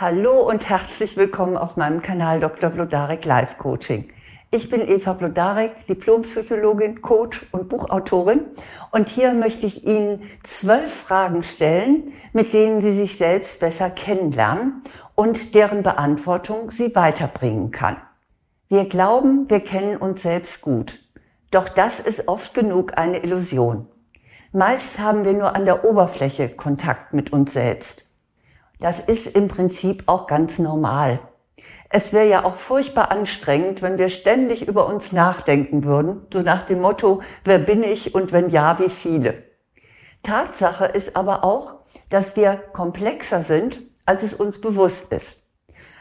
Hallo und herzlich willkommen auf meinem Kanal Dr. Vlodarek Life Coaching. Ich bin Eva Vlodarek, Diplompsychologin, Coach und Buchautorin und hier möchte ich Ihnen zwölf Fragen stellen, mit denen Sie sich selbst besser kennenlernen und deren Beantwortung Sie weiterbringen kann. Wir glauben, wir kennen uns selbst gut. Doch das ist oft genug eine Illusion. Meist haben wir nur an der Oberfläche Kontakt mit uns selbst. Das ist im Prinzip auch ganz normal. Es wäre ja auch furchtbar anstrengend, wenn wir ständig über uns nachdenken würden, so nach dem Motto, wer bin ich und wenn ja, wie viele. Tatsache ist aber auch, dass wir komplexer sind, als es uns bewusst ist.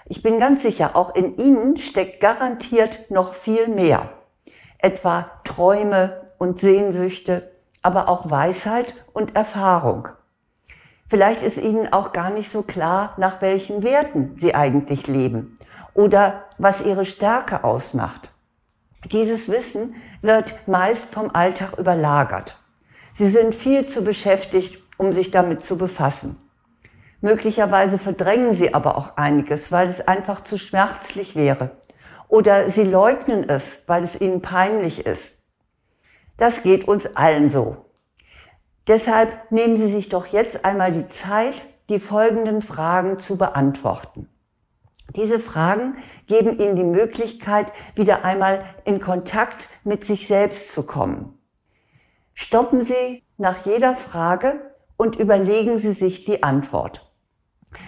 Ich bin ganz sicher, auch in Ihnen steckt garantiert noch viel mehr. Etwa Träume und Sehnsüchte, aber auch Weisheit und Erfahrung. Vielleicht ist ihnen auch gar nicht so klar, nach welchen Werten sie eigentlich leben oder was ihre Stärke ausmacht. Dieses Wissen wird meist vom Alltag überlagert. Sie sind viel zu beschäftigt, um sich damit zu befassen. Möglicherweise verdrängen sie aber auch einiges, weil es einfach zu schmerzlich wäre. Oder sie leugnen es, weil es ihnen peinlich ist. Das geht uns allen so. Deshalb nehmen Sie sich doch jetzt einmal die Zeit, die folgenden Fragen zu beantworten. Diese Fragen geben Ihnen die Möglichkeit, wieder einmal in Kontakt mit sich selbst zu kommen. Stoppen Sie nach jeder Frage und überlegen Sie sich die Antwort.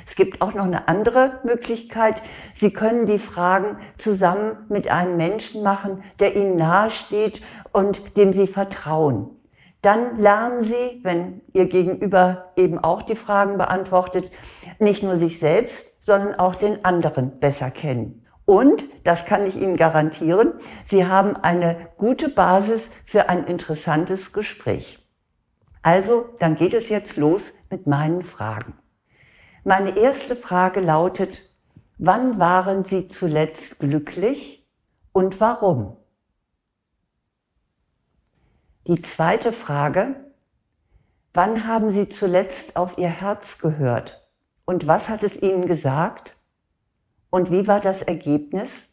Es gibt auch noch eine andere Möglichkeit. Sie können die Fragen zusammen mit einem Menschen machen, der Ihnen nahesteht und dem Sie vertrauen dann lernen Sie, wenn Ihr Gegenüber eben auch die Fragen beantwortet, nicht nur sich selbst, sondern auch den anderen besser kennen. Und, das kann ich Ihnen garantieren, Sie haben eine gute Basis für ein interessantes Gespräch. Also, dann geht es jetzt los mit meinen Fragen. Meine erste Frage lautet, wann waren Sie zuletzt glücklich und warum? Die zweite Frage, wann haben Sie zuletzt auf Ihr Herz gehört und was hat es Ihnen gesagt und wie war das Ergebnis?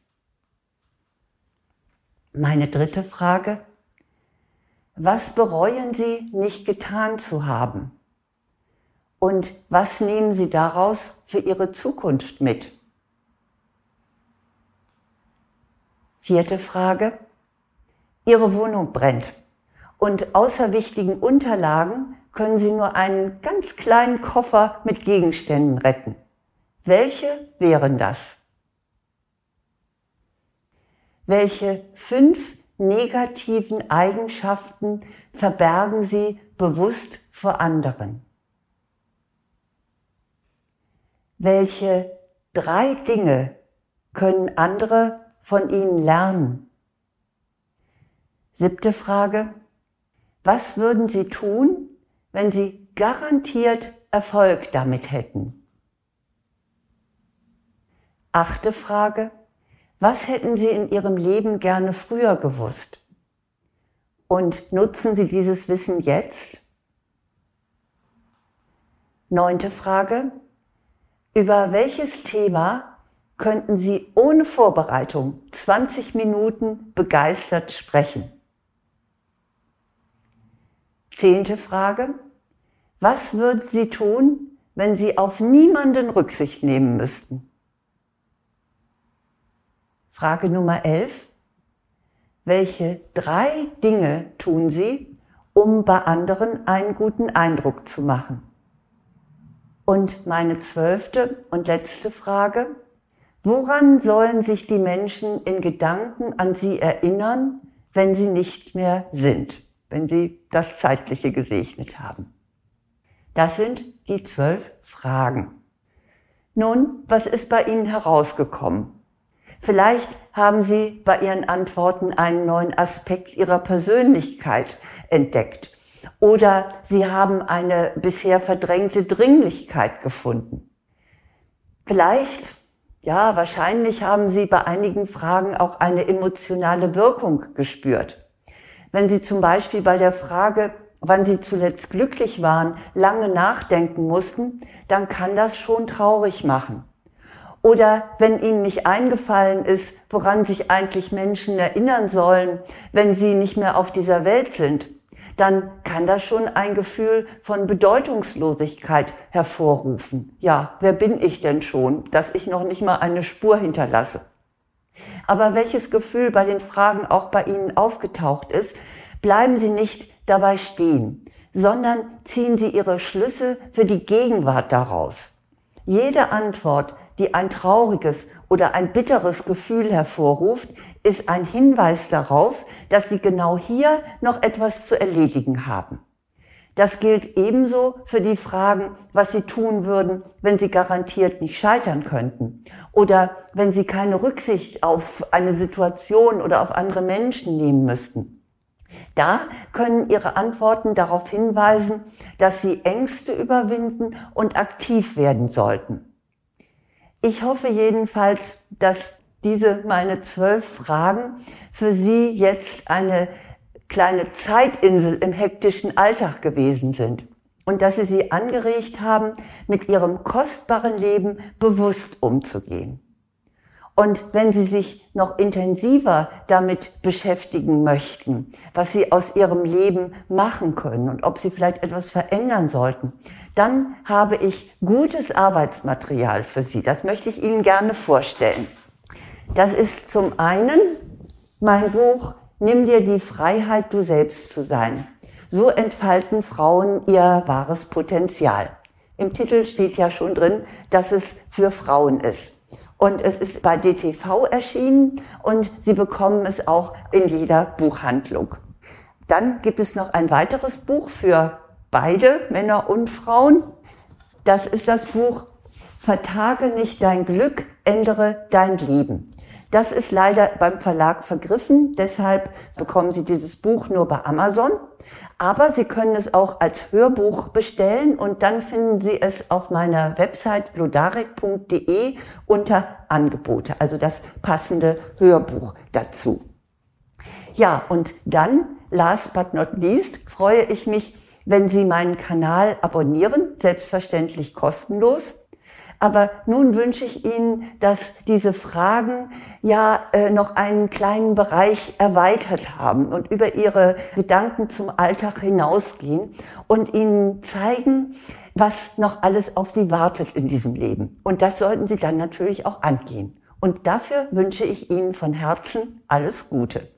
Meine dritte Frage, was bereuen Sie nicht getan zu haben? Und was nehmen Sie daraus für Ihre Zukunft mit? Vierte Frage. Ihre Wohnung brennt und außer wichtigen Unterlagen können Sie nur einen ganz kleinen Koffer mit Gegenständen retten. Welche wären das? Welche fünf negativen Eigenschaften verbergen Sie bewusst vor anderen? Welche drei Dinge können andere von Ihnen lernen? Siebte Frage. Was würden Sie tun, wenn Sie garantiert Erfolg damit hätten? Achte Frage. Was hätten Sie in Ihrem Leben gerne früher gewusst? Und nutzen Sie dieses Wissen jetzt? Neunte Frage. Über welches Thema könnten Sie ohne Vorbereitung 20 Minuten begeistert sprechen? Zehnte Frage. Was würden Sie tun, wenn Sie auf niemanden Rücksicht nehmen müssten? Frage Nummer 11. Welche drei Dinge tun Sie, um bei anderen einen guten Eindruck zu machen? Und meine zwölfte und letzte Frage. Woran sollen sich die Menschen in Gedanken an Sie erinnern, wenn sie nicht mehr sind? Wenn Sie das Zeitliche gesegnet haben. Das sind die zwölf Fragen. Nun, was ist bei Ihnen herausgekommen? Vielleicht haben Sie bei Ihren Antworten einen neuen Aspekt Ihrer Persönlichkeit entdeckt oder Sie haben eine bisher verdrängte Dringlichkeit gefunden. Vielleicht, ja, wahrscheinlich haben Sie bei einigen Fragen auch eine emotionale Wirkung gespürt. Wenn Sie zum Beispiel bei der Frage, wann Sie zuletzt glücklich waren, lange nachdenken mussten, dann kann das schon traurig machen. Oder wenn Ihnen nicht eingefallen ist, woran sich eigentlich Menschen erinnern sollen, wenn sie nicht mehr auf dieser Welt sind, dann kann das schon ein Gefühl von Bedeutungslosigkeit hervorrufen. Ja, wer bin ich denn schon, dass ich noch nicht mal eine Spur hinterlasse? Aber welches Gefühl bei den Fragen auch bei Ihnen aufgetaucht ist, bleiben Sie nicht dabei stehen, sondern ziehen Sie Ihre Schlüsse für die Gegenwart daraus. Jede Antwort, die ein trauriges oder ein bitteres Gefühl hervorruft, ist ein Hinweis darauf, dass Sie genau hier noch etwas zu erledigen haben. Das gilt ebenso für die Fragen, was Sie tun würden, wenn Sie garantiert nicht scheitern könnten oder wenn Sie keine Rücksicht auf eine Situation oder auf andere Menschen nehmen müssten. Da können Ihre Antworten darauf hinweisen, dass Sie Ängste überwinden und aktiv werden sollten. Ich hoffe jedenfalls, dass diese meine zwölf Fragen für Sie jetzt eine kleine Zeitinsel im hektischen Alltag gewesen sind und dass Sie sie angeregt haben, mit Ihrem kostbaren Leben bewusst umzugehen. Und wenn Sie sich noch intensiver damit beschäftigen möchten, was Sie aus Ihrem Leben machen können und ob Sie vielleicht etwas verändern sollten, dann habe ich gutes Arbeitsmaterial für Sie. Das möchte ich Ihnen gerne vorstellen. Das ist zum einen mein Buch Nimm dir die Freiheit, du selbst zu sein. So entfalten Frauen ihr wahres Potenzial. Im Titel steht ja schon drin, dass es für Frauen ist. Und es ist bei DTV erschienen und Sie bekommen es auch in jeder Buchhandlung. Dann gibt es noch ein weiteres Buch für beide, Männer und Frauen. Das ist das Buch Vertage nicht dein Glück, ändere dein Leben. Das ist leider beim Verlag vergriffen, deshalb bekommen Sie dieses Buch nur bei Amazon. Aber Sie können es auch als Hörbuch bestellen und dann finden Sie es auf meiner Website blodarek.de unter Angebote, also das passende Hörbuch dazu. Ja, und dann, last but not least, freue ich mich, wenn Sie meinen Kanal abonnieren, selbstverständlich kostenlos. Aber nun wünsche ich Ihnen, dass diese Fragen ja äh, noch einen kleinen Bereich erweitert haben und über Ihre Gedanken zum Alltag hinausgehen und Ihnen zeigen, was noch alles auf Sie wartet in diesem Leben. Und das sollten Sie dann natürlich auch angehen. Und dafür wünsche ich Ihnen von Herzen alles Gute.